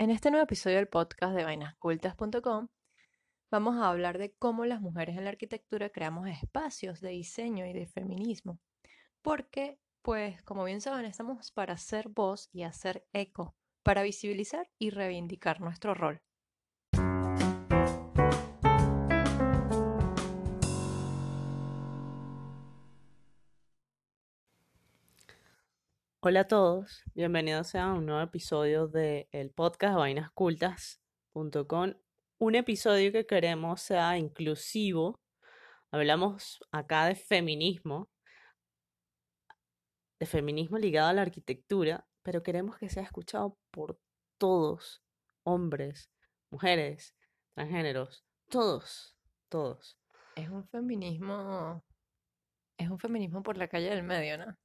En este nuevo episodio del podcast de vainascultas.com vamos a hablar de cómo las mujeres en la arquitectura creamos espacios de diseño y de feminismo. Porque, pues, como bien saben, estamos para hacer voz y hacer eco, para visibilizar y reivindicar nuestro rol. Hola a todos, bienvenidos a un nuevo episodio del podcast vainascultas.com. Un episodio que queremos sea inclusivo. Hablamos acá de feminismo, de feminismo ligado a la arquitectura, pero queremos que sea escuchado por todos, hombres, mujeres, transgéneros, todos, todos. Es un feminismo, es un feminismo por la calle del medio, ¿no?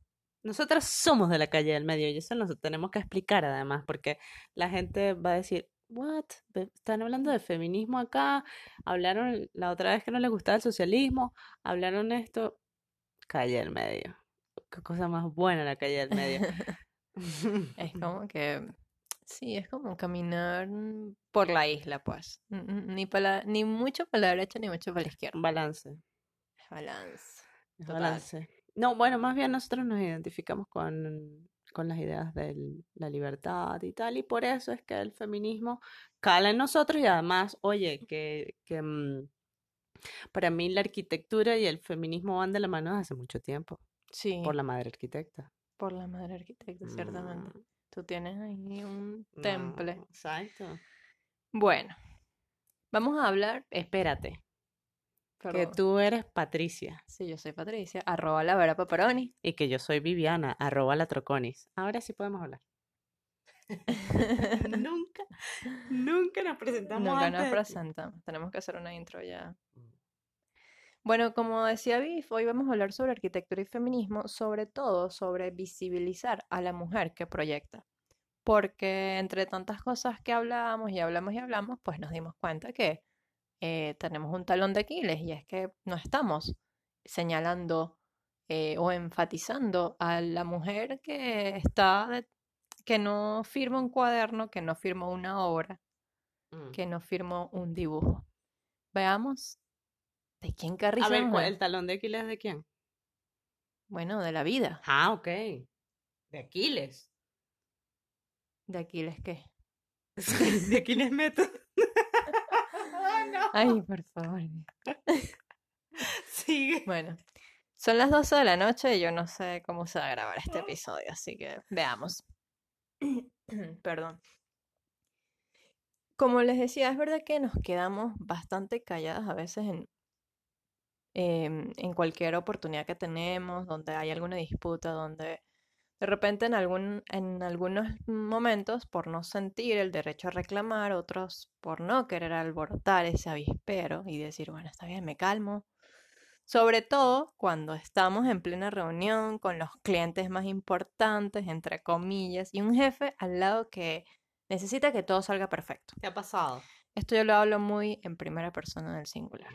Nosotras somos de la calle del medio y eso nos tenemos que explicar además, porque la gente va a decir, ¿what? Están hablando de feminismo acá, hablaron la otra vez que no les gustaba el socialismo, hablaron esto, calle del medio. Qué cosa más buena la calle del medio. es como que, sí, es como caminar por la isla, pues. Ni, para ni mucho para la derecha ni mucho para la izquierda. Balance. Balance. Balance. No, bueno, más bien nosotros nos identificamos con, con las ideas de la libertad y tal, y por eso es que el feminismo cala en nosotros y además, oye, que, que mm, para mí la arquitectura y el feminismo van de la mano desde hace mucho tiempo. Sí. Por la madre arquitecta. Por la madre arquitecta, ciertamente. Mm. Tú tienes ahí un temple. exacto. Bueno, vamos a hablar, espérate, que tú eres Patricia. Sí, yo soy Patricia, arroba la vera paparoni. Y que yo soy Viviana, arroba la troconis. Ahora sí podemos hablar. nunca, nunca nos presentamos. Nunca nos presentamos. Tenemos que hacer una intro ya. Bueno, como decía Viv, hoy vamos a hablar sobre arquitectura y feminismo, sobre todo sobre visibilizar a la mujer que proyecta. Porque entre tantas cosas que hablamos y hablamos y hablamos, pues nos dimos cuenta que eh, tenemos un talón de Aquiles y es que no estamos señalando eh, o enfatizando a la mujer que está, que no firma un cuaderno, que no firma una obra, mm. que no firmó un dibujo. Veamos de quién carriza. A ver, ¿el talón de Aquiles de quién? Bueno, de la vida. Ah, ok. De Aquiles. ¿De Aquiles qué? de Aquiles Ay, por favor. Sigue. Bueno, son las 12 de la noche y yo no sé cómo se va a grabar este episodio, así que veamos. Perdón. Como les decía, es verdad que nos quedamos bastante calladas a veces en, em, en cualquier oportunidad que tenemos, donde hay alguna disputa, donde de repente en, algún, en algunos momentos, por no sentir el derecho a reclamar, otros por no querer alborotar ese avispero y decir, bueno, está bien, me calmo. Sobre todo cuando estamos en plena reunión con los clientes más importantes, entre comillas, y un jefe al lado que necesita que todo salga perfecto. ¿Qué ha pasado? Esto yo lo hablo muy en primera persona del singular.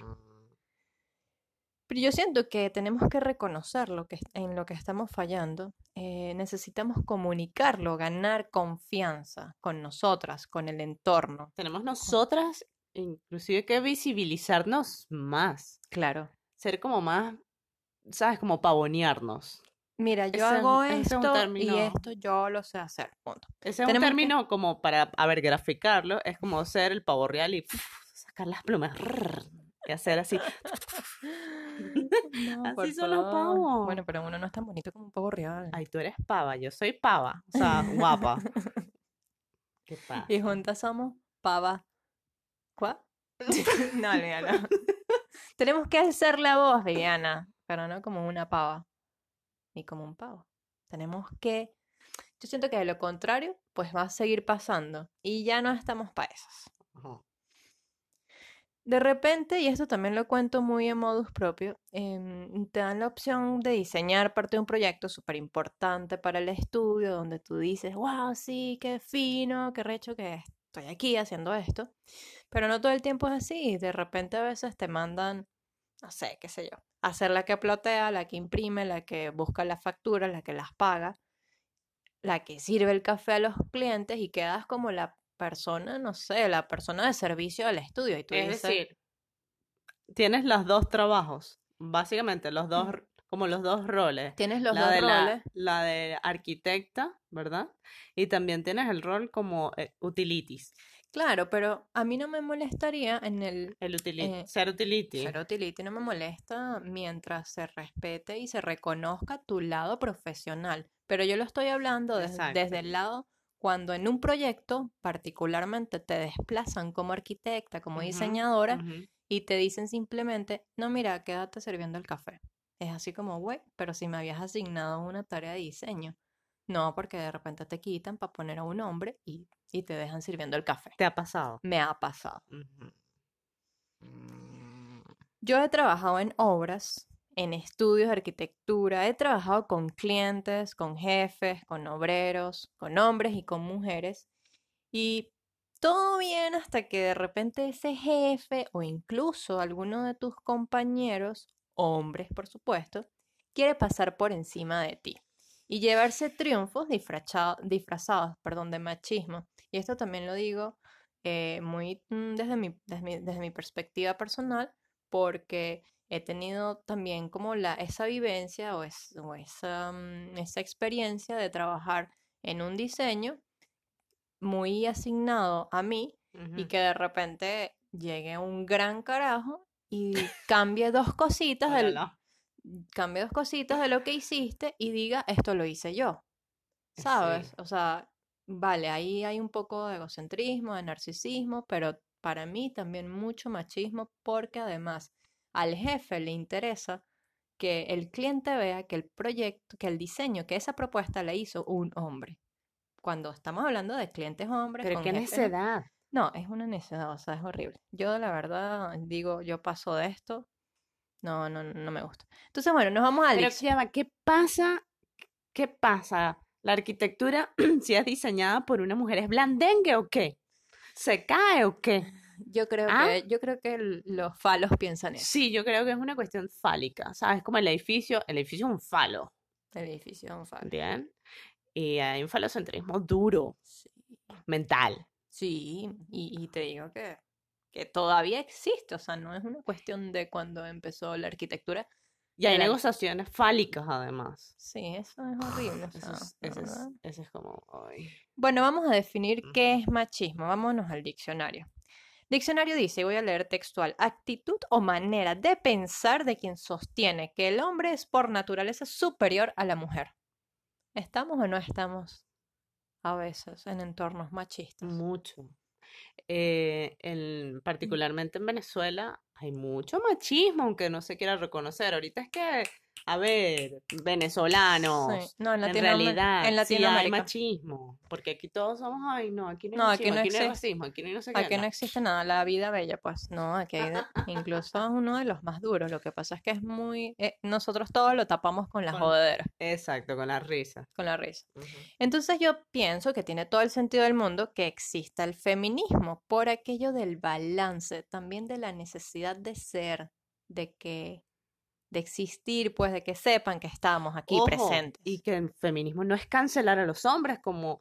Pero yo siento que tenemos que reconocer lo que, en lo que estamos fallando. Eh, necesitamos comunicarlo, ganar confianza con nosotras, con el entorno. Tenemos nosotras inclusive que visibilizarnos más. Claro. Ser como más, ¿sabes? Como pavonearnos. Mira, yo hago esto y esto yo lo sé hacer, punto. Ese es un término como para, a ver, graficarlo, es como ser el pavo real y sacar las plumas y hacer así. Así son los pavos. Bueno, pero uno no es tan bonito como un pavo real. Ay, tú eres pava, yo soy pava. O sea, guapa. ¿Qué pasa? Y juntas somos pava. ¿Cuá? no, no. Tenemos que hacer la voz, Viviana, pero no como una pava, ni como un pavo. Tenemos que. Yo siento que de lo contrario, pues va a seguir pasando. Y ya no estamos para esas. De repente, y esto también lo cuento muy en modus propio, em, te dan la opción de diseñar parte de un proyecto súper importante para el estudio, donde tú dices, wow, sí, qué fino, qué recho que estoy aquí haciendo esto. Pero no todo el tiempo es así. De repente a veces te mandan, no sé, qué sé yo, hacer la que plotea, la que imprime, la que busca las facturas, la que las paga, la que sirve el café a los clientes y quedas como la persona, no sé, la persona de servicio del estudio. Y tú Es dices, decir, tienes los dos trabajos, básicamente los dos, como los dos roles. tienes los la dos de roles. la de arquitecta, ¿verdad? Y también tienes el rol como eh, utilities, Claro, pero a mí no me molestaría en el el utility, Eh, ser utility. ser utility, no me molesta mientras se respete y se reconozca tu lado profesional. Pero yo lo estoy hablando des- desde el lado cuando en un proyecto particularmente te desplazan como arquitecta, como diseñadora y te dicen simplemente, no, mira, quédate sirviendo el café. Es así como, güey, pero si me habías asignado una tarea de diseño. No, porque de repente te quitan para poner a un hombre y, y te dejan sirviendo el café. ¿Te ha pasado? Me ha pasado. Yo he trabajado en obras, en estudios de arquitectura, he trabajado con clientes, con jefes, con obreros, con hombres y con mujeres. Y todo bien hasta que de repente ese jefe o incluso alguno de tus compañeros, hombres por supuesto, quiere pasar por encima de ti y llevarse triunfos disfrazados, perdón, de machismo. Y esto también lo digo eh, muy mm, desde mi, desde mi, desde mi perspectiva personal, porque he tenido también como la, esa vivencia o, es- o esa, mm, esa experiencia de trabajar en un diseño muy asignado a mí y que de repente llegue un gran carajo y cambie dos cositas del, cambie dos cositas de lo que hiciste y diga, esto lo hice yo. ¿Sabes? Sí. O sea, vale, ahí hay un poco de egocentrismo, de narcisismo, pero para mí también mucho machismo porque además al jefe le interesa que el cliente vea que el proyecto, que el diseño, que esa propuesta le hizo un hombre. Cuando estamos hablando de clientes hombres, Pero qué necedad. no, es una necedad, o sea, es horrible. Yo la verdad digo, yo paso de esto, no, no, no me gusta. Entonces, bueno, nos vamos a Pero dic- ya va, ¿qué pasa? ¿Qué pasa? ¿La arquitectura, si es diseñada por una mujer, es blandengue o qué? ¿Se cae o qué? Yo creo ¿Ah? que, yo creo que los falos piensan eso. Sí, yo creo que es una cuestión fálica, ¿sabes? Como el edificio, el edificio es un falo, El edificio es un falo. ¿bien? Y hay un falocentrismo duro, Sí, mental. Sí, y, y te digo que, que todavía existe, o sea, no es una cuestión de cuando empezó la arquitectura. Y hay negociaciones fálicas además. Sí, eso es horrible. o Eso es, ese es, como, ay. Bueno, vamos a definir qué es machismo. Vámonos al diccionario. Diccionario dice, y voy a leer textual, actitud o manera de pensar de quien sostiene que el hombre es por naturaleza superior a la mujer. ¿Estamos o no estamos a veces en entornos machistas? Mucho. Eh, en- particularmente en Venezuela hay mucho machismo, aunque no se quiera reconocer. Ahorita es que, a ver, Sí, venezolanos, no, en en Latinoam- realidad en sí hay Latinoamérica. machismo, porque aquí todos somos, ay, no, aquí no hay No, aquí no aquí no hay racismo, aquí no hay no sé qué, Aquí no no. existe nada, la vida bella, pues no, aquí hay de- incluso es uno de los más duros. Lo que pasa es que es muy, eh, nosotros todos lo tapamos con la Con- jodedera, Exacto, con la risa. con la risa. Entonces yo pienso que tiene todo el sentido del mundo que exista el feminismo por aquello del balance, también de la necesidad de ser, de que, de existir, pues de que sepan que estamos aquí Ojo, presentes. y que el feminismo no es cancelar a los hombres como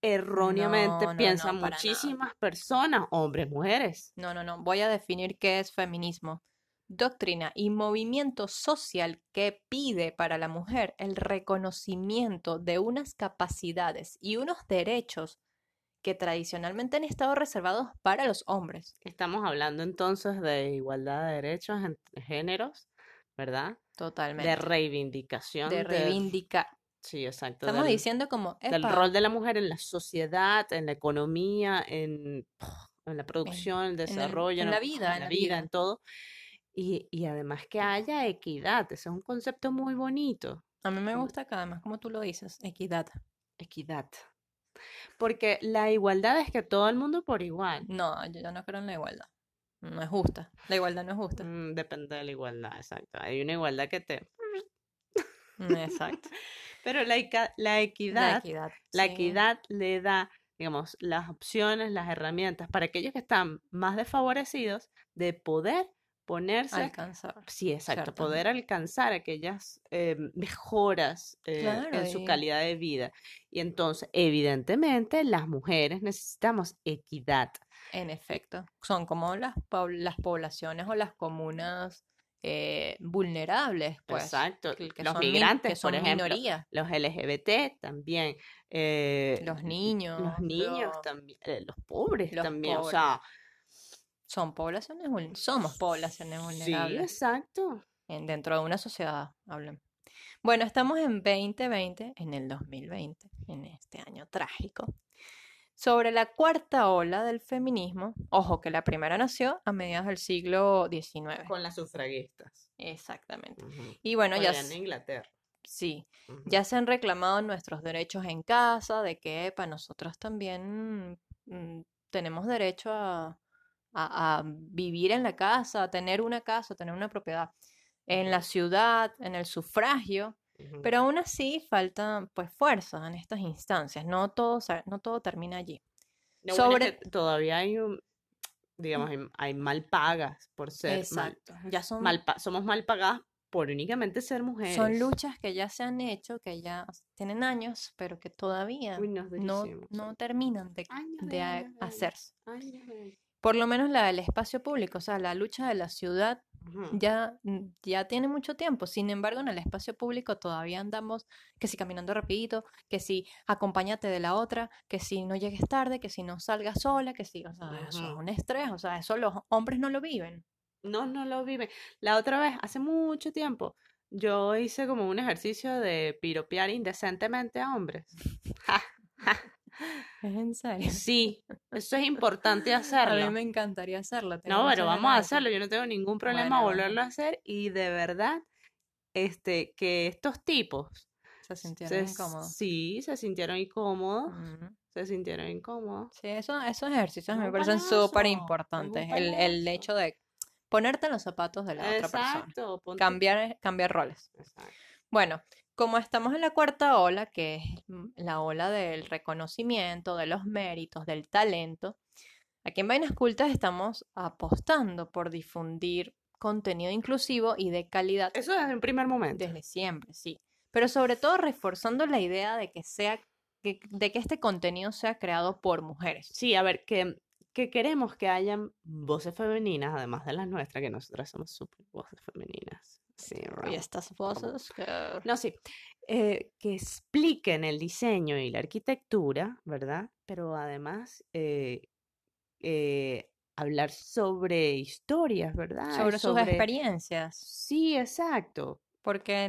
erróneamente No, no, piensan no, muchísimas personas, hombres, mujeres. No, no, no. Voy a definir qué es feminismo. Doctrina y movimiento social que pide para la mujer el reconocimiento de unas capacidades y unos derechos que tradicionalmente han estado reservados para los hombres. Estamos hablando entonces de igualdad de derechos entre géneros, ¿verdad? De Totalmente. reivindicación De de- reivindicar. sí, exacto, Estamos del, diciendo como, del "Epa, rol de la mujer en la sociedad, en la economía, en, en la producción, el en el- desarrollo, en en la vida, en la vida, vida. en todo. Y, y además que haya equidad, ese es un concepto muy bonito. A mí me gusta que además, como tú lo dices, equidad. Equidad. Porque la igualdad es que todo el mundo por igual. No, yo ya no creo en la igualdad. No es justa. La igualdad no es justa. Mm, depende de la igualdad, exacto. Hay una igualdad que te... Mm, Exacto. Pero la, ica- la La equidad, equidad. la Sí. equidad le da, digamos, las opciones, las herramientas para aquellos que están más desfavorecidos de poder ponerse, Alcanzar. sí, exacto, poder alcanzar aquellas eh, mejoras eh, Claro, en su calidad de vida. Y entonces, evidentemente, las mujeres necesitamos equidad. En efecto, son como las, las poblaciones o las comunas eh, vulnerables, pues, Exacto. que, que Los son migrantes, que son por ejemplo, minoría, los LGBT también, eh, los niños, los niños los- también, eh, los pobres los también, o sea, son poblaciones, somos poblaciones sí, vulnerables exacto. en- dentro de una sociedad, hablen. Bueno, estamos en 2020, en el 2020, en este año trágico, sobre la cuarta ola del feminismo. Ojo, que la primera nació a mediados del siglo XIX. Con las sufragistas. Exactamente. Y bueno, ya en Inglaterra. sí, ya se han reclamado nuestros derechos en casa, de que para nosotros también mm, tenemos derecho a, a- a vivir en la casa, a tener una casa, a tener una propiedad en la ciudad, en el sufragio, pero aún así falta pues fuerza en estas instancias, no todo, no todo termina allí. Bueno es sobre- que todavía hay un, digamos, hay, hay mal pagas por ser mal, Exacto, ya son, mal somos mal pagadas por únicamente ser mujeres. son luchas que ya se han hecho, que ya tienen años, pero que todavía Uy, no, no, no terminan de, Años de de- hacerse. años de- Por lo menos la del espacio público, o sea, la lucha de la ciudad ya, mm, ya tiene mucho tiempo. Sin embargo, en el espacio público todavía andamos que si caminando rapidito, que si acompáñate de la otra, que si no llegues tarde, que si no salgas sola, que si, o sea, eso es un estrés, o sea, eso los hombres no lo viven. No, no lo vive. La otra vez, hace mucho tiempo, yo hice como un ejercicio de piropear indecentemente a hombres. Es en serio. Sí, eso es importante A mí hacerlo. me encantaría hacerlo. tengo No, pero vamos a hacerlo. hacerlo. Yo no tengo ningún problema Bueno, volverlo a hacer y de verdad, este, que estos tipos Se sintieron se, incómodos. sí, se sintieron incómodos, se sintieron incómodos. Sí, eso, esos ejercicios me parecen súper importantes. El, el hecho de ponerte en los zapatos de la otra persona. Ponte- Cambiar, cambiar roles. Exacto. Bueno, como estamos en la cuarta ola, que es mm, la ola del reconocimiento, de los méritos, del talento, aquí en Vainas Cultas estamos apostando por difundir contenido inclusivo y de calidad Eso desde un primer momento. desde siempre, sí. Pero sobre todo reforzando la idea de que sea, que- de que este contenido sea creado por mujeres. Sí, a ver, que, que queremos que hayan voces femeninas, además de las nuestras, que nosotras somos súper voces femeninas. Sí, Y bravo. estas voces que... No, sí. eh, que expliquen el diseño y la arquitectura, ¿verdad? Pero además eh, eh, hablar sobre historias, ¿verdad? sobre sus experiencias, Sí, exacto. porque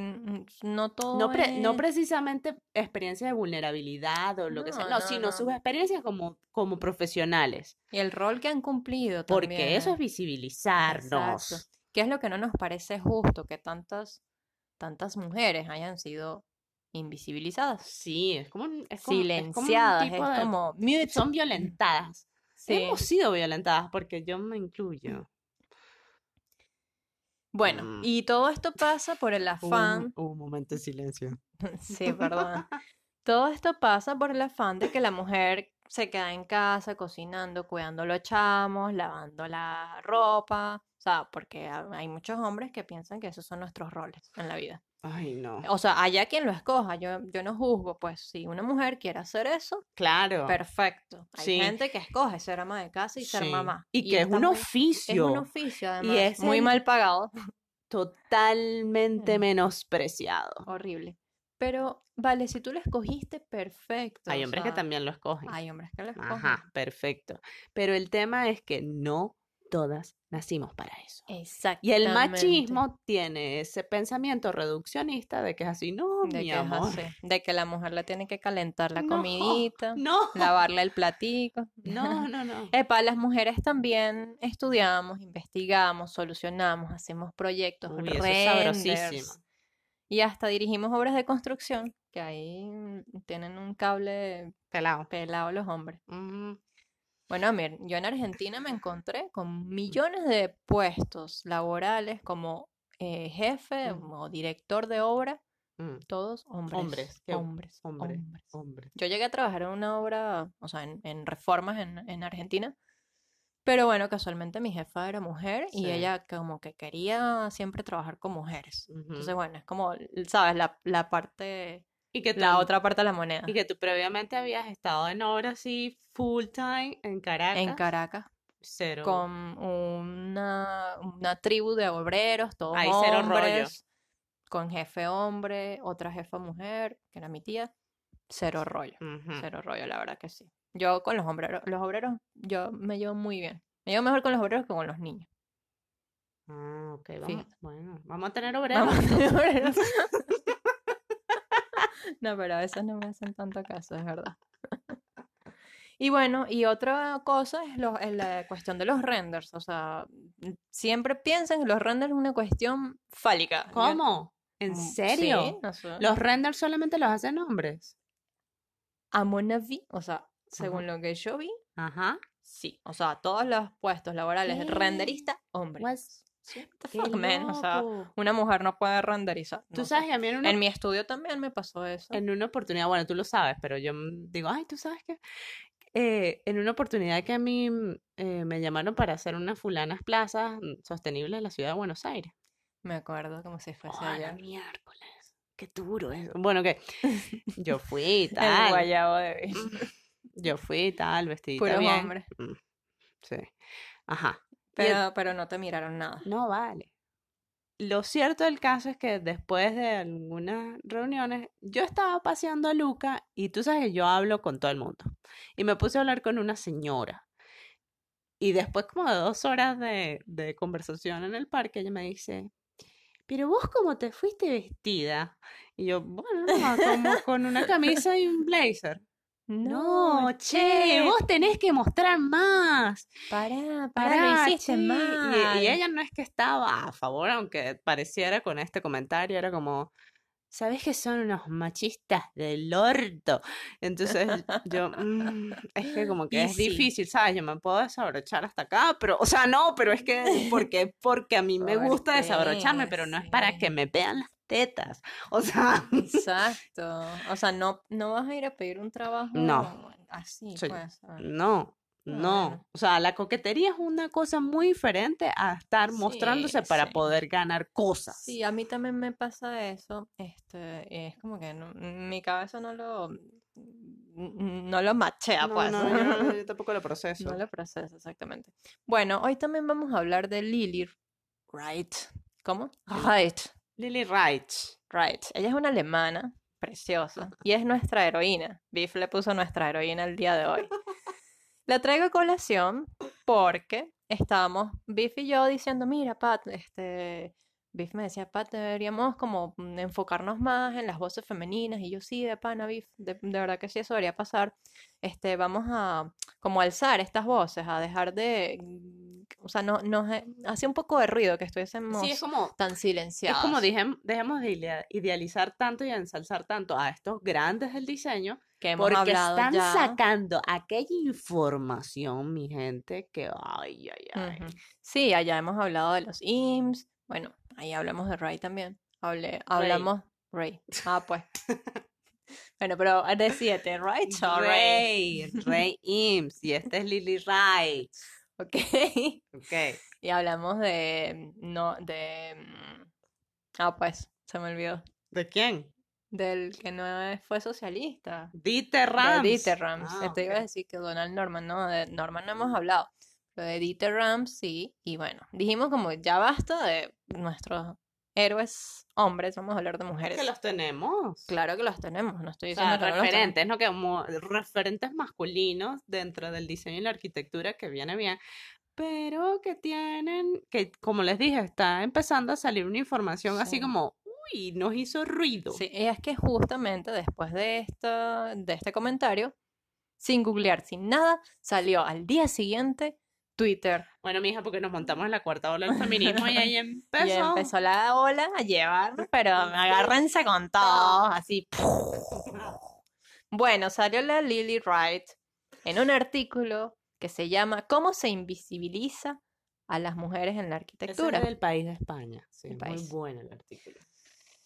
no todo No, pre- no es- precisamente experiencias de vulnerabilidad o lo que sea, No, no, no, sino no. sus experiencias como, como profesionales. Y el rol que han cumplido Porque también. eso es visibilizarnos. Exacto. ¿Qué es lo que no nos parece justo que tantas, tantas mujeres hayan sido invisibilizadas, Sí, es como un, es como, es como un silenciadas? Es de- como son violentadas. Sí. Hemos sido violentadas porque yo me incluyo. Bueno, Mm. y todo esto pasa por el afán. un, un momento de silencio. Sí, perdón. Todo esto pasa por el afán de que la mujer se queda en casa cocinando, cuidando los chamos, lavando la ropa. O sea, porque ha- hay muchos hombres que piensan que esos son nuestros roles en la vida. Ay, no. O sea, allá quien lo escoja, yo, yo no juzgo, pues si una mujer quiere hacer eso, Claro. perfecto. Hay Sí. gente que escoge ser ama de casa y ser mamá. Y que es un muy- Es oficio un oficio, además, es muy el- mal pagado, totalmente Mm. menospreciado. horrible. Pero, vale, si tú lo escogiste, perfecto. Hay hombres que también lo escogen. Hay hombres que lo escogen. Ajá, perfecto. Pero el tema es que no todas nacimos para eso. Exactamente. Y el machismo tiene ese pensamiento reduccionista de que es así, no, de mi que es amor. así, de que la mujer le tiene que calentar la No, comidita, No, lavarle el platico. no, no, no. Epa, las mujeres también estudiamos, investigamos, solucionamos, hacemos proyectos, Uy, eso es sabrosísimo. Y hasta dirigimos obras de construcción, que ahí mm, tienen un cable Pelado. pelado los hombres. Ujú. Bueno, mir, yo en Argentina me encontré con millones de puestos laborales como eh, jefe Mm. o director de obra, Mm, todos hombres. Hombres, qué hombres, hombre. hombres. Hombre. Yo llegué a trabajar en una obra, o sea, en, en reformas en, en Argentina, Pero bueno, casualmente mi jefa era mujer y ella como que quería siempre trabajar con mujeres. Entonces, bueno, es como, ¿sabes? La, la parte, Y que la tú- otra parte de la moneda. Y que tú previamente habías estado en obra así full time en Caracas. En Caracas, Cero. con una, una tribu de obreros, todos Ahí cero rollo. hombres, con jefe hombre, otra jefa mujer, que era mi tía. Cero rollo, cero rollo, la verdad que sí. Yo con los obreros, los obreros, yo me llevo muy bien. Me llevo mejor con los obreros que con los niños. Ah, ok, vamos. Fíjate. Bueno, vamos a tener obreros. Vamos a tener obreros. No, pero a veces no me hacen tanto caso, es verdad. Y bueno, y otra cosa es lo- es la cuestión de los renders. O sea, n- siempre piensan que los renders es una cuestión fálica. ¿Cómo? ¿En Mm, serio? Sí, no sé. Los renders solamente los hacen hombres. A mon avis, o sea, según lo que yo vi, Ajá. sí. O sea, todos los puestos laborales ¿Qué? renderista, hombre. What's- What the qué fuck, man? O sea, una mujer no puede renderizar. Tú no sé. sabes que a mí en una, En mi estudio también me pasó eso. en una oportunidad, bueno, tú lo sabes, pero yo mm, digo, ay, tú sabes que en una oportunidad que a mí mm, eh, me llamaron para hacer unas fulanas plazas mm, sostenibles en la ciudad de Buenos Aires. Me acuerdo como si fuese Oh, ayer. miércoles. Qué duro eso. Bueno, que yo fui y El tal. guayabo de. Yo fui tal, vestidita Puros bien. hombres. Mm, Sí. Ajá. El- Pero, pero no te miraron nada. No vale. Lo cierto del caso es que después de algunas reuniones, yo estaba paseando a Luca y tú sabes que yo hablo con todo el mundo. Y me puse a hablar con una señora. Y después como de dos horas de, de conversación en el parque, ella me dice, pero vos cómo te fuiste vestida? Y yo, bueno, no, como con una camisa y un blazer. No, che, vos tenés que mostrar más. Pará, pará, Pará, lo hiciste che. Y- mal. Y, ella no es que estaba a favor, aunque pareciera con este comentario, era como, ¿sabes que son unos machistas del orto? Entonces yo, mm, es que como que Y es sí. difícil, ¿sabes? Yo me puedo desabrochar hasta acá, pero, o sea, no, pero es que, porque, porque a mí me ¿Por gusta desabrocharme, pero no es para que me vean las tetas. O sea, Exacto. O sea, no, no vas a ir a pedir un trabajo No. así, Sí. pues. ah. no. No, o sea, la coquetería es una cosa muy diferente a estar mostrándose para sí. poder ganar cosas. Sí, a mí también me pasa eso. Este, es como que no- mi cabeza no lo, no lo machea, No, pues. no, yo, no- yo tampoco lo proceso. No lo procesa, exactamente. Bueno, hoy también vamos a hablar de Lily Wright. ¿Cómo? Wright. Lily Reich. Wright. Ella es una alemana preciosa y es nuestra heroína. Biff le puso nuestra heroína el día de hoy. La traigo a colación porque estábamos Biff y yo diciendo, mira, Pat, este, Biff me decía, Pat, deberíamos como mm, enfocarnos más en las voces femeninas y yo sí, de pana, Biff, de, de verdad que sí, eso debería pasar. Este, vamos a como alzar estas voces, a dejar de, mm, o sea, no, nos eh, hace un poco de ruido que estuviésemos Sí, es como, tan es silenciados. como dijem- dejemos de idea- idealizar tanto y ensalzar tanto a estos grandes del diseño, que hemos porque hablado están ya. sacando aquella información, mi gente, que ay, ay, ay. Ujú. Sí, allá hemos hablado de los IMSS. Bueno, ahí hablamos de Ray también. Hablé, hablamos Ray. Ah, pues. bueno, pero Ray o Ray. Rey, Rey Ims, y esta es Lily Reich. Ok. Ok. Y hablamos de. No, de. mm, Ah, pues, se me olvidó. ¿De quién? Del que no fue socialista. Dieter De Rams. Dieter Rams. Ah, Te iba a decir que Donald Norman, no, de Norman no hemos hablado. Pero de Dieter Rams sí. Y bueno, dijimos como ya basta de nuestros héroes hombres, vamos a hablar de mujeres. Que los tenemos. Claro que los tenemos, no estoy O sea, diciendo no referentes, ¿no? Que como referentes masculinos dentro del diseño y la arquitectura que viene bien, pero que tienen, que como les dije, está empezando a salir una información así Sí. como, uy, nos hizo ruido. Sí, y es que justamente después de, esta, de este comentario, sin googlear, sin nada, salió al día siguiente Twitter. Bueno, mija, porque nos montamos en la cuarta ola del feminismo y ahí empezó. Y empezó la ola a llevar, pero agárrense con todo, así. Bueno, salió la Lily Wright en un artículo que se llama ¿Cómo se invisibiliza a las mujeres en la Ese arquitectura? es del país de España. Sí, El muy país. bueno el artículo.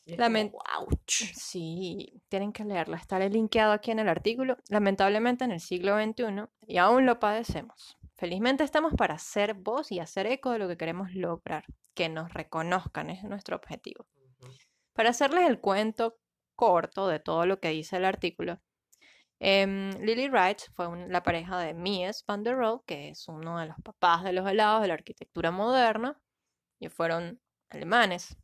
Y es Lamen- como, "Ouch". Sí, tienen que leerlo. Estaré linkeado aquí en el artículo. Lamentablemente en el siglo XXI, y aún lo padecemos, Felizmente estamos para hacer voz y hacer eco de lo que queremos lograr, que nos reconozcan, es nuestro objetivo. Para hacerles el cuento corto de todo lo que dice el artículo, em, Lily Wright fue la pareja de Mies van der Rohe, que es uno de los papás de los helados de la arquitectura moderna, y fueron alemanes.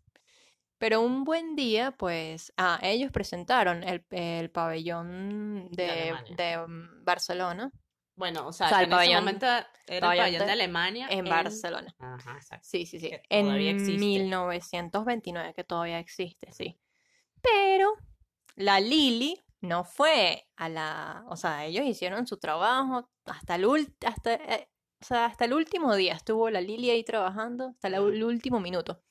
Pero un buen día, pues, ah, ellos presentaron el, el pabellón De de, mm, Barcelona Bueno, o sea, O sea, el en ese pabellón- momento era el pabellón de Alemania en Barcelona. Ajá, exacto. Sí, sí, sí. que En todavía existe. 1929, que todavía existe, sí. Pero la Lili no fue a la. O sea, ellos hicieron su trabajo hasta el, ul- hasta, eh, o sea, hasta el último día. Estuvo la Lili ahí trabajando hasta la el último minuto.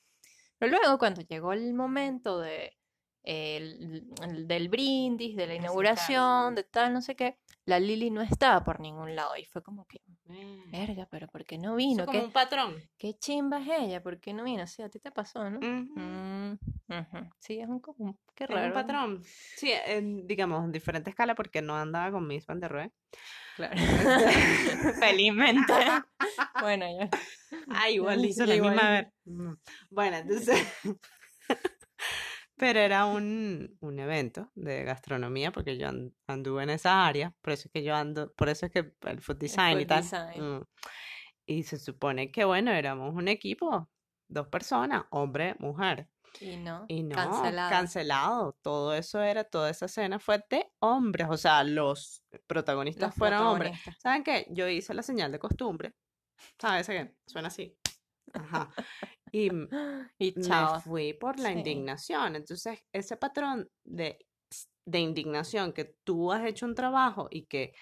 Pero luego, cuando llegó el momento de, el- el- del brindis, de la inauguración, de tal, no sé qué, la Lili no estaba por ningún lado. Y fue como que, Eh, verga, pero ¿por qué no eso vino? como ¿Qué, un patrón. qué chimba es ella? ¿Por qué no vino? Sí, a ti te pasó, ¿no? Mm. Sí, es un, como qué Es raro. un patrón. Sí, en, digamos, en diferente escala porque no andaba con Miss Van der Rohe. Claro. Felizmente. bueno, ya. Ah, igual hizo la Igual. misma. Mm. Bueno, entonces. Pero era un, un evento de gastronomía, porque yo an- anduve en esa área, por eso es que yo ando, por eso es que el food design y food tal. design. mm. Y se supone que, bueno, éramos un equipo, dos personas, hombre, mujer. Y no, Y no, cancelada. cancelado. Todo eso era, toda esa escena fue de hombres, o sea, los protagonistas Los fueron hombres. ¿Saben qué? Yo hice la señal de costumbre. ¿Sabes qué? Suena así. Ajá. Y me fui por la Sí. indignación. Entonces, ese patrón de, de indignación que tú has hecho un trabajo y que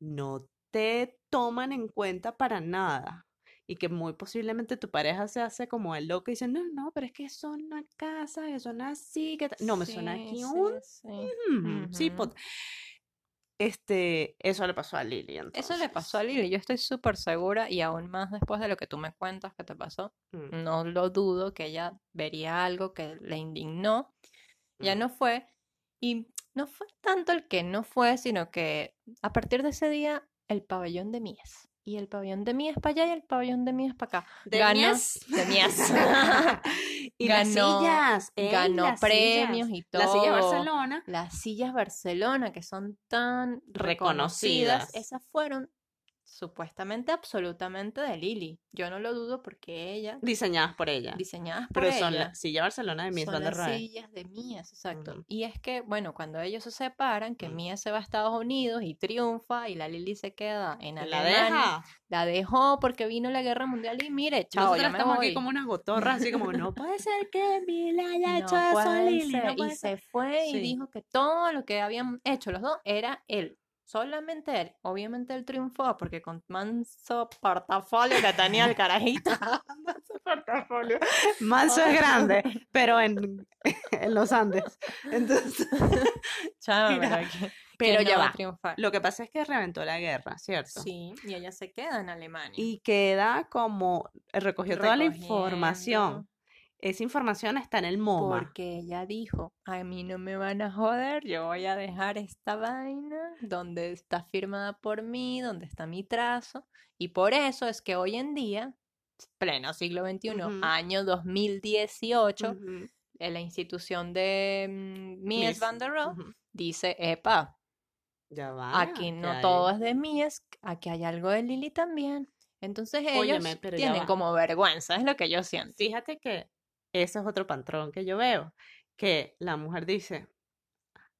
no te toman en cuenta para nada. Y que muy posiblemente tu pareja se hace como el loco y dice, no, no, pero es que son una casa, que son así, que... ta-". No, me suena Sí, aquí sí, un... sí. "Mm", Sí, Este, eso le pasó a Lili Eso le pasó a. Lili. Yo estoy súper segura y aún más después de lo que tú me cuentas que te pasó. Mm, No lo dudo que ella vería algo que le indignó. Ya mm. no fue. Y no fue tanto el que no fue, sino que a partir de ese día, el pabellón de Mies. Y el pabellón de Mies para allá y el pabellón de Mies para acá. ¿De Ganó- Mies? De Mies. y las Ganó- sillas, ey, ganó las premios sillas. y La silla todo. Barcelona. Las sillas Barcelona, que son tan reconocidas, Reconocidas. esas fueron supuestamente absolutamente de Lili. Yo no lo dudo porque ella, Diseñadas por ella. diseñadas por Pero son ella, la silla Barcelona de Miss son Van der las sillas de Mies, exacto. Y es que, bueno, cuando ellos se separan, que Mm. Mies se va a Estados Unidos y triunfa y la Lili se queda en La Alemania. deja. La dejó porque vino la guerra mundial y mire, chao, Nosotros ya me estamos voy. aquí como unas gotorras, así como, no puede ser que Mila haya No hecho eso no y puede ser. se fue y dijo que todo lo que habían hecho los dos era él. Solamente él. Obviamente él triunfó porque con manso portafolio que tenía el carajito. manso portafolio. Manso es grande, pero en, en los Andes. Entonces, Mira, pero, que- pero que ya no va. triunfar. Lo que pasa es que reventó la guerra, ¿cierto? Sí, y ella se queda en Alemania. Y queda como, recogió toda la información. Esa información está en el MoMA. Porque ella dijo, a mí no me van a joder, yo voy a dejar esta vaina donde está firmada por mí, donde está mi trazo. Y por eso es que hoy en día, pleno siglo XXI, año 2018, Ujú, eh, la institución de mm, Mies Miss, van der Rohe dice, epa, Ya va. aquí no hay- todo es de Mies, aquí hay algo de Lili también. Entonces ellos Óyeme, tienen como vergüenza, es lo que yo siento. Fíjate que ese es otro patrón que yo veo, que la mujer dice,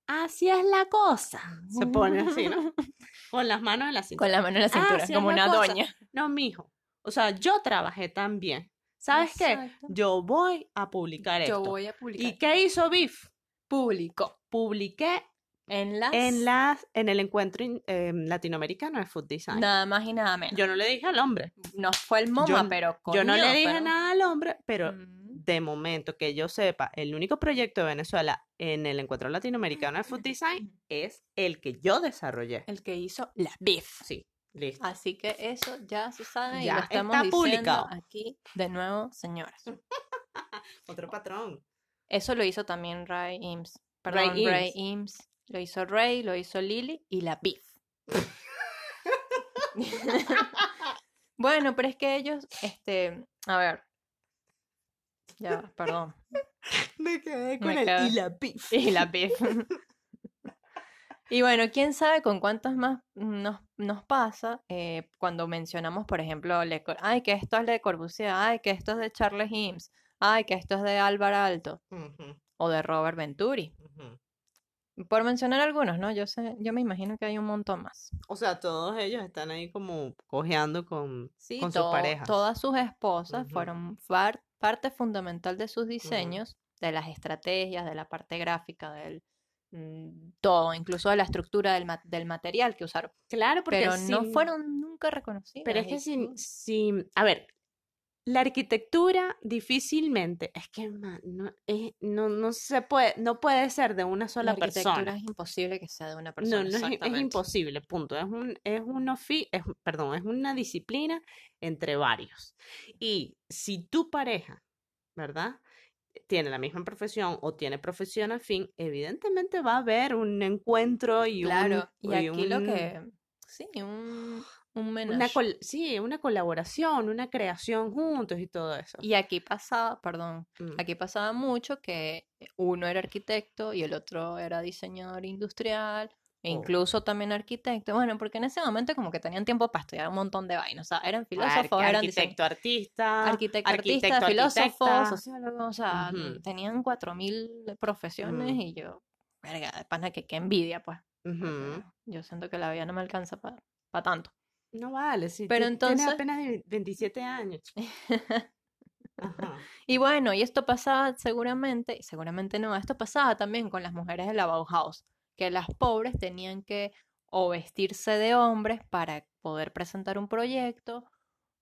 así es la cosa. Se pone así, ¿no? Con las manos en la cintura. Con la mano en la cintura, Así como una cosa. doña. No, mijo. O sea, yo trabajé también. ¿Sabes qué? Yo voy a publicar Yo esto. voy a publicar. ¿Y qué hizo Biff? Publicó Publiqué en las en las en el encuentro in- eh, latinoamericano de Food Design. nada más y nada menos. Yo no le dije al hombre. no fue el MoMA, yo- pero yo no le dije pero- nada al hombre, pero Mm, de momento que yo sepa, el único proyecto de Venezuela en el encuentro latinoamericano de Food Design es el que yo desarrollé. El que hizo la BIF. Sí, listo. Así que eso ya se sabe y Ya lo estamos está diciendo publicado. aquí de nuevo, señoras. Otro patrón. Eso lo hizo también Ray Eames. Perdón, Ray Ray, Eames. Eames. Lo hizo Ray, lo hizo Lily y la BIF. Bueno, pero es que ellos, este, a ver. Ya, perdón. Me quedé con el y la pif. Y la pif. Y bueno, quién sabe con cuántos más nos, nos pasa eh, cuando mencionamos, por ejemplo, Le ay, que esto es de Corbusier, ay, que esto es de Charles Himes, ay, que esto es de Álvaro Alto o de Robert Venturi. Por mencionar algunos, ¿no? Yo sé, yo me imagino que hay un montón más. O sea, todos ellos están ahí como cojeando con, con sus parejas. Todas sus esposas fueron parte fundamental de sus diseños, de las estrategias, de la parte gráfica, del mm, todo, incluso de la estructura del, del material que usaron. Claro, porque pero no fueron nunca reconocidos. Pero es que sin, sin, a ver, la arquitectura difícilmente, es que no, no, no, se puede, no puede ser de una sola persona. La arquitectura es imposible que sea de una persona. No, no es, es, imposible, punto. Es un, es un es, perdón, es una disciplina entre varios. Y si tu pareja, ¿verdad? tiene la misma profesión o tiene profesión afín, evidentemente va a haber un encuentro y claro, y, aquí lo que sí, un una sí, una colaboración, una creación juntos y todo eso. Y aquí pasaba, perdón, mm. aquí pasaba mucho que uno era arquitecto y el otro era diseñador industrial, e oh. incluso también arquitecto. Bueno, porque en ese momento como que tenían tiempo para estudiar un montón de vainas. O sea, eran filósofos, eran arquitecto, artista, arquitecto, artista, filósofos, sociólogos, o sea, tenían cuatro mil profesiones y yo, verga, pana que qué envidia, pues. Yo siento que la vida no me alcanza para tanto. No vale, sí. Pero entonces... Tienes apenas 27 años. Y bueno, y esto pasaba seguramente, seguramente no, esto pasaba también con las mujeres de la Bauhaus, que las pobres tenían que o vestirse de hombres para poder presentar un proyecto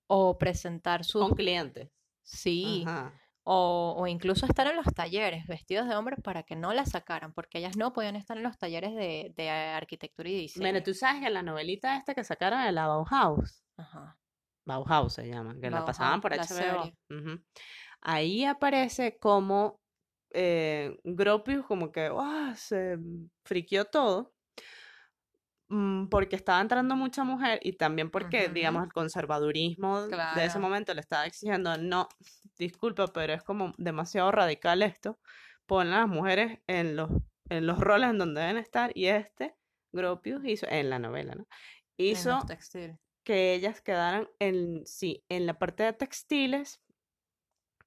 o presentar sus... Con clientes. Sí. Ajá o, incluso estar en los talleres vestidos de hombres para que no la sacaran, porque ellas no podían estar en los talleres de, arquitectura y diseño. Bueno, tú sabes que la novelita esta que sacaron de la Bauhaus, Ajá. Bauhaus se llama, que la pasaban por HBO. Ahí aparece como eh, Gropius como que se friqueó todo porque estaba entrando mucha mujer y también porque, digamos, el conservadurismo de ese momento le estaba exigiendo, no, disculpa, pero es como demasiado radical esto, ponen a las mujeres en los, en los roles en donde deben estar y este, Gropius, hizo, en la novela, ¿no? Hizo que ellas quedaran en, sí, en la parte de textiles,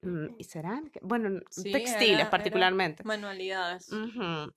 mm, ¿Y serán? Bueno, textiles particularmente. manualidades.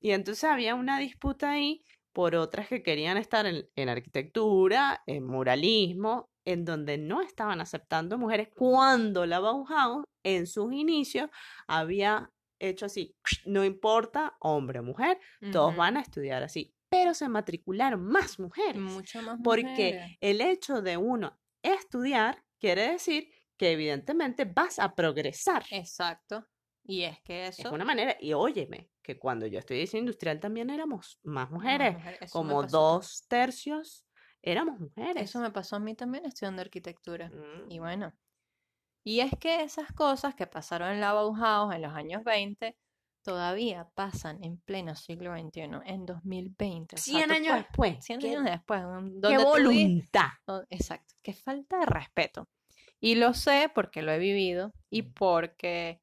Y entonces había una disputa ahí por otras que querían estar en, arquitectura, en muralismo, en donde no estaban aceptando mujeres, cuando la Bauhaus en sus inicios había hecho así, no importa hombre o mujer, todos van a estudiar así, pero se matricularon más mujeres. Mucho más porque el hecho de uno estudiar quiere decir que evidentemente vas a progresar. Exacto. Y es que eso... Es una manera, y óyeme, que cuando yo estudié diseño industrial también éramos más mujeres, como dos tercios éramos mujeres. Eso me pasó a mí también estudiando arquitectura. Mm. Y bueno, y es que esas cosas que pasaron en la Bauhaus en los años 20 todavía pasan en pleno siglo XXI, en 2020. 100 años después. 100 años después. ¡Qué voluntad! Exacto, qué falta de respeto. Y lo sé porque lo he vivido y mm. porque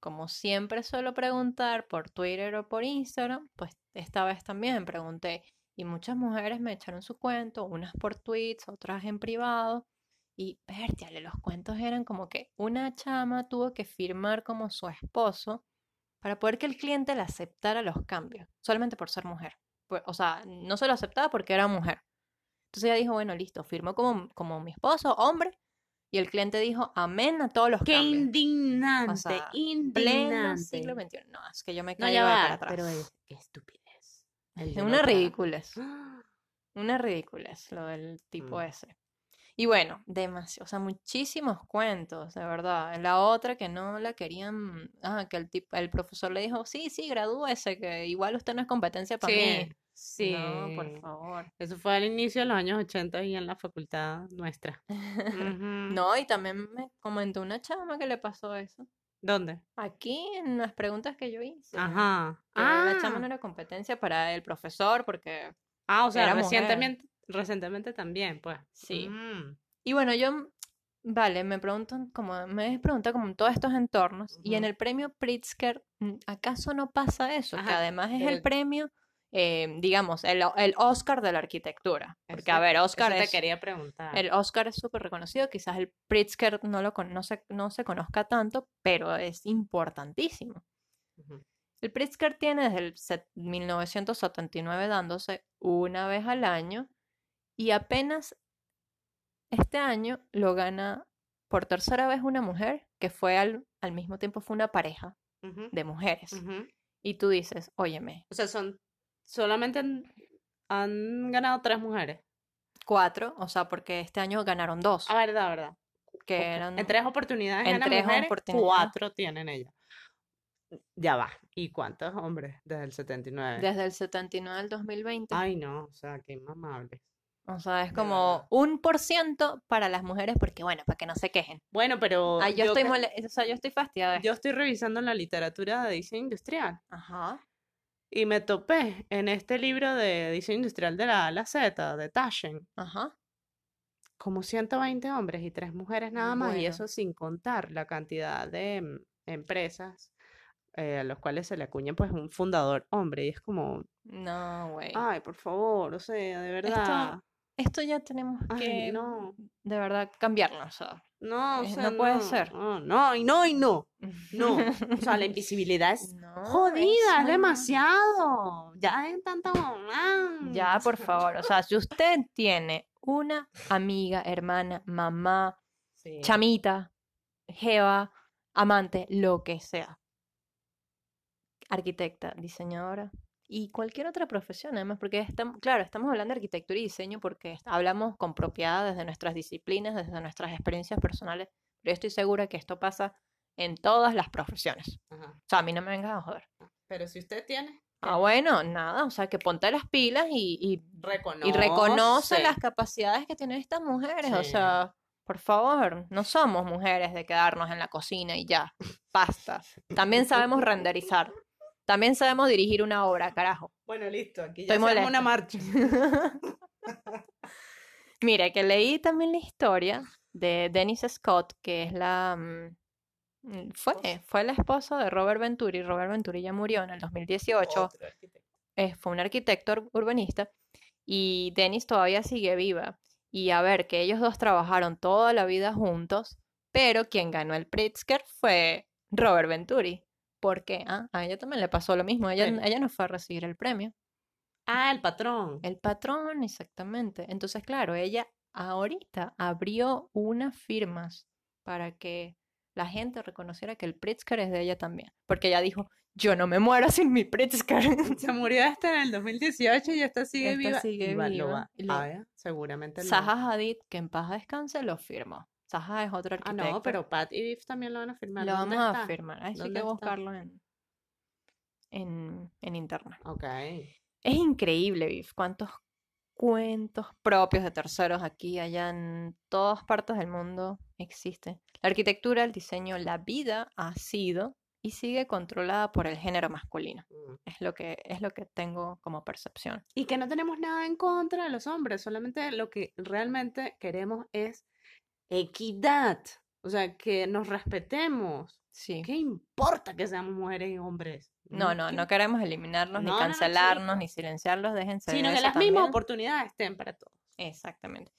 como siempre suelo preguntar por Twitter o por Instagram, pues esta vez también pregunté y muchas mujeres me echaron su cuento, unas por tweets, otras en privado. Y vértiale, los cuentos eran como que una chama tuvo que firmar como su esposo para poder que el cliente le aceptara los cambios, solamente por ser mujer. Pues, o sea, no se lo aceptaba porque era mujer. Entonces ella dijo, bueno, listo, firmó como, como mi esposo, hombre, y el cliente dijo, amén a todos los Qué cambios. indignante, o indignante. Pleno siglo XXI. No, es que yo me caigo no, para atrás. Pero es, qué estupidez. Es una ridiculez. Una ridiculez lo del tipo mm. ese. Y bueno, demasiado, o sea, muchísimos cuentos, de verdad. La otra que no la querían, ah, que el tipo, el profesor le dijo, sí, sí, gradúese, que igual usted no es competencia para mí. Sí, no, por favor. Eso fue al inicio de los años 80 y en la facultad nuestra. no, y también me comentó una chama que le pasó eso. ¿Dónde? Aquí en las preguntas que yo hice. Ajá. La chama ah. no era competencia para el profesor porque. Ah, o sea, recientemente, recientemente también, pues. Sí. Mm. Y bueno, yo, vale, me preguntan como, me preguntan como en todos estos entornos, y en el premio Pritzker, mm, ¿acaso no pasa eso? Que Ajá, además es el el- premio, eh, digamos, el, el Oscar de la arquitectura. Porque, a Eso- ver, eso Oscar te es... quería preguntar. El Oscar es súper reconocido, quizás el Pritzker no, lo, no, se, no se conozca tanto, pero es importantísimo. El Pritzker tiene desde el set- 1979 dándose una vez al año y apenas este año lo gana por tercera vez una mujer que fue al, al mismo tiempo fue una pareja de mujeres. ujú. Y tú dices, óyeme, O sea, son solamente han, han ganado tres mujeres. cuatro, o sea, porque este año ganaron dos, Ah, verdad, verdad. que eran... En tres oportunidades en ganan tres mujeres, oportunidades. cuatro tienen ellas. Ya va. ¿Y cuántos hombres desde el 79? Desde el 79 al 2020. Ay, no, o sea, qué inmamables. O sea, es como un por ciento para las mujeres, porque bueno, para que no se quejen. Bueno, pero Ay, yo, yo estoy que- mole- o sea, yo estoy fastidiada. yo esto. estoy revisando la literatura de diseño industrial Ajá. Y me topé en este libro de diseño industrial de la A a la Z, de Taschen, Ajá. como 120 hombres y tres mujeres nada más, y eso sin contar la cantidad de mm, empresas eh, a los cuales se le acuña pues un fundador hombre, y es como, No, güey. ay, por favor, o sea, de verdad, Esto ya tenemos ay, que, no, de verdad, cambiarlo. O sea. No, o eh, sea, no puede ser. no, no, y no, y no, no, o sea, la invisibilidad es No, jodida, es demasiado, ya es tanta, ah, Ya, por favor. O sea, si usted tiene una amiga, hermana, mamá, Sí. chamita, jeva, amante, lo que sea. Arquitecta, diseñadora y cualquier otra profesión, además, porque estamos, claro, estamos hablando de arquitectura y diseño porque hablamos con propiedad desde nuestras disciplinas, desde nuestras experiencias personales, pero yo estoy segura que esto pasa en todas las profesiones. Ajá. O sea, a mí no me vengas a joder. Pero si usted tiene, Ah, bueno, nada, o sea, que ponte las pilas y, y reconoce, y reconoce las capacidades que tienen estas mujeres. O sea, por favor, no somos mujeres de quedarnos en la cocina y ya, basta. También sabemos renderizar. También sabemos dirigir una obra, carajo. Bueno, listo, aquí ya Estoy una marcha. Mira, que leí también la historia de Dennis Scott, que es la... mm, mm, Fue, fue la esposa de Robert Venturi. Robert Venturi ya murió en el 2018. Otro arquitecto. eh, fue un arquitecto ur- urbanista y Dennis todavía sigue viva. Y a ver, que ellos dos trabajaron toda la vida juntos, pero quien ganó el Pritzker fue Robert Venturi. ¿Por qué? Ah, a ella también le pasó lo mismo. Ella, Sí. ella no fue a recibir el premio. Ah, el patrón. El patrón, exactamente. Entonces, claro, ella ahorita abrió unas firmas para que la gente reconociera que el Pritzker es de ella también. Porque ella dijo, yo no me muero sin mi Pritzker. Se murió esta en el 2018 y esta sigue Esta viva. sigue y va- lo viva. va- ah, seguramente lo- Zaha Hadid, que en paz descanse, lo firmó. Zaha es otro Ah, arquitecto. no, pero Pat y Biff también lo van a firmar. lo ¿Dónde vamos a está? firmar. Hay ¿Dónde que buscarlo en, en, en internet. Ok. Es increíble, Viv, cuántos cuentos propios de terceros aquí, allá en todas partes del mundo existen. La arquitectura, el diseño, la vida ha sido y sigue controlada por el género masculino. Mm. Es lo que, es lo que tengo como percepción. Y que no tenemos nada en contra de los hombres, solamente lo que realmente queremos es equidad. O sea, que nos respetemos. Sí. ¿Qué importa que seamos mujeres y hombres? No, no, ¿Qué no queremos eliminarlos, No, ni no, no, cancelarnos, ni silenciarlos, déjense de Sino que las mismas oportunidades estén para todos. Exactamente.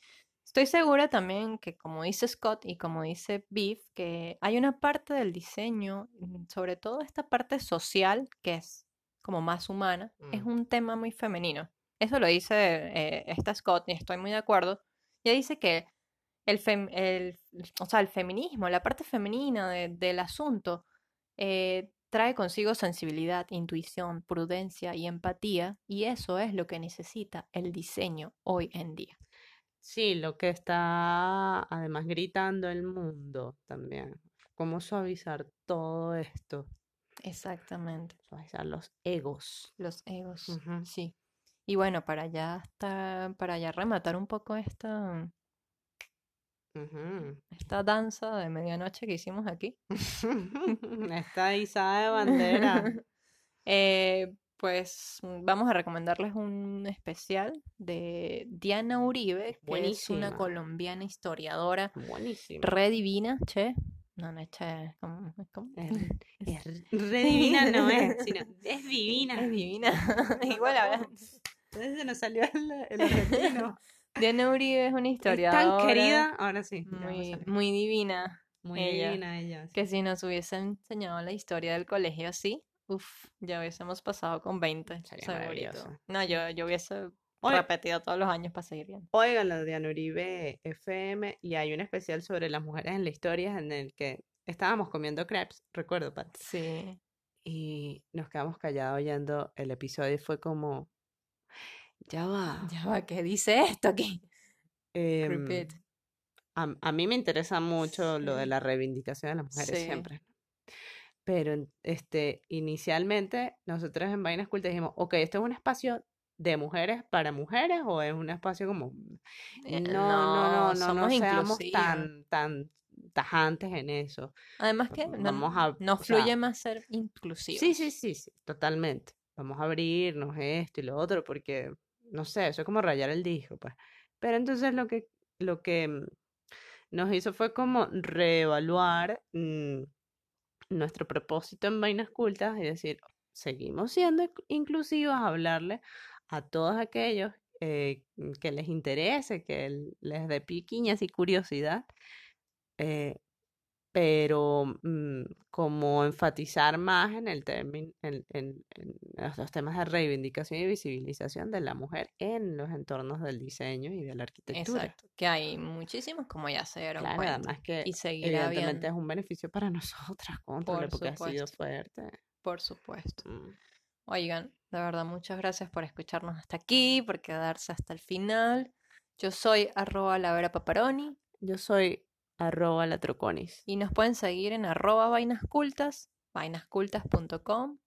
Estoy segura también que, como dice Scott y como dice Beef, que hay una parte del diseño, mm, sobre todo esta parte social, que es como más humana, es Mm. un tema muy femenino. Eso lo dice eh, esta Scott y estoy muy de acuerdo. Ella dice que el, fem- el, o sea, el feminismo, la parte femenina de- del asunto, eh, trae consigo sensibilidad, intuición, prudencia y empatía, y eso es lo que necesita el diseño hoy en día. Sí, lo que está además gritando el mundo también. ¿Cómo suavizar todo esto? Exactamente, Suavizar los egos. los egos, sí. Y bueno, para ya hasta, para ya rematar un poco esta, Esta danza de medianoche que hicimos aquí. Esta izada de bandera. Eh, pues mm, vamos a recomendarles un especial de Diana Uribe, que es una Buenísima. colombiana historiadora Buenísimo. re divina, che. No, no es che, es como- es Es, es re divina, no es, sino es divina. es divina. Igual habla. Entonces se nos salió el, el argentino. Diana Uribe es una Es historiadora tan querida, ahora sí. muy, muy divina. Muy ella, divina ella. sí. Que si nos hubiese enseñado la historia del colegio así, uff, ya hubiésemos pasado con 20, Sería maravilloso. No, yo, yo hubiese repetido todos los años para seguir bien. Oigan la de Ana Uribe FM y hay un especial sobre las mujeres en la historia en el que estábamos comiendo crepes, recuerdo, Pat, Sí. y nos quedamos callados oyendo el episodio y fue como, ya va. Ya va, ¿qué dice esto aquí? Repeat. a, a mí me interesa mucho lo de la reivindicación de las mujeres Sí. siempre. Pero este, inicialmente nosotros en Vainas Cultas dijimos, ok, ¿esto es un espacio de mujeres para mujeres o es un espacio como... Eh, No, no, no, no, no somos seamos inclusivos. tan, tan tajantes en eso. Además que no, Vamos a, nos o sea, fluye más ser inclusivos. Sí, sí, sí, sí, totalmente. Vamos a abrirnos esto y lo otro porque, no sé, eso es como rayar el disco, pues. Pero entonces lo que, lo que mm, nos hizo fue como reevaluar mm, nuestro propósito en Vainas Cultas y decir, seguimos siendo inc- inclusivos, hablarle a todos aquellos eh, que les interese, que les dé piquiñas y curiosidad, eh, pero mm, como enfatizar más en el término, en, en- en los temas de reivindicación y visibilización de la mujer en los entornos del diseño y de la arquitectura. Exacto. Que hay muchísimos, como ya se dieron Claro, cuenta. además que Y evidentemente es un beneficio para nosotras, contra por porque ha sido supuesto, fuerte. por supuesto. Mm. Oigan, de verdad, muchas gracias por escucharnos hasta aquí, por quedarse hasta el final. Yo soy arroba la Vera Paparoni Yo soy arroba la troconis. y nos pueden seguir en arroba vainascultas, vainascultas.com.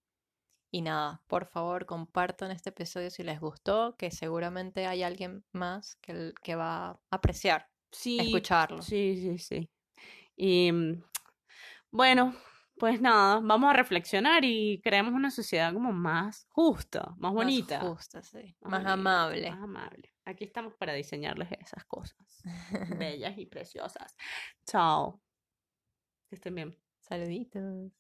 Y nada, por favor, compartan este episodio si les gustó, que seguramente hay alguien más que va a apreciar Sí, escucharlo. sí, sí, sí. Y mm, bueno, pues nada, vamos a reflexionar y creemos una sociedad como más justa, más bonita. Más justa, sí. Más, más amable. Más amable. Aquí estamos para diseñarles esas cosas. bellas y preciosas. Chao. Que estén bien. Saluditos.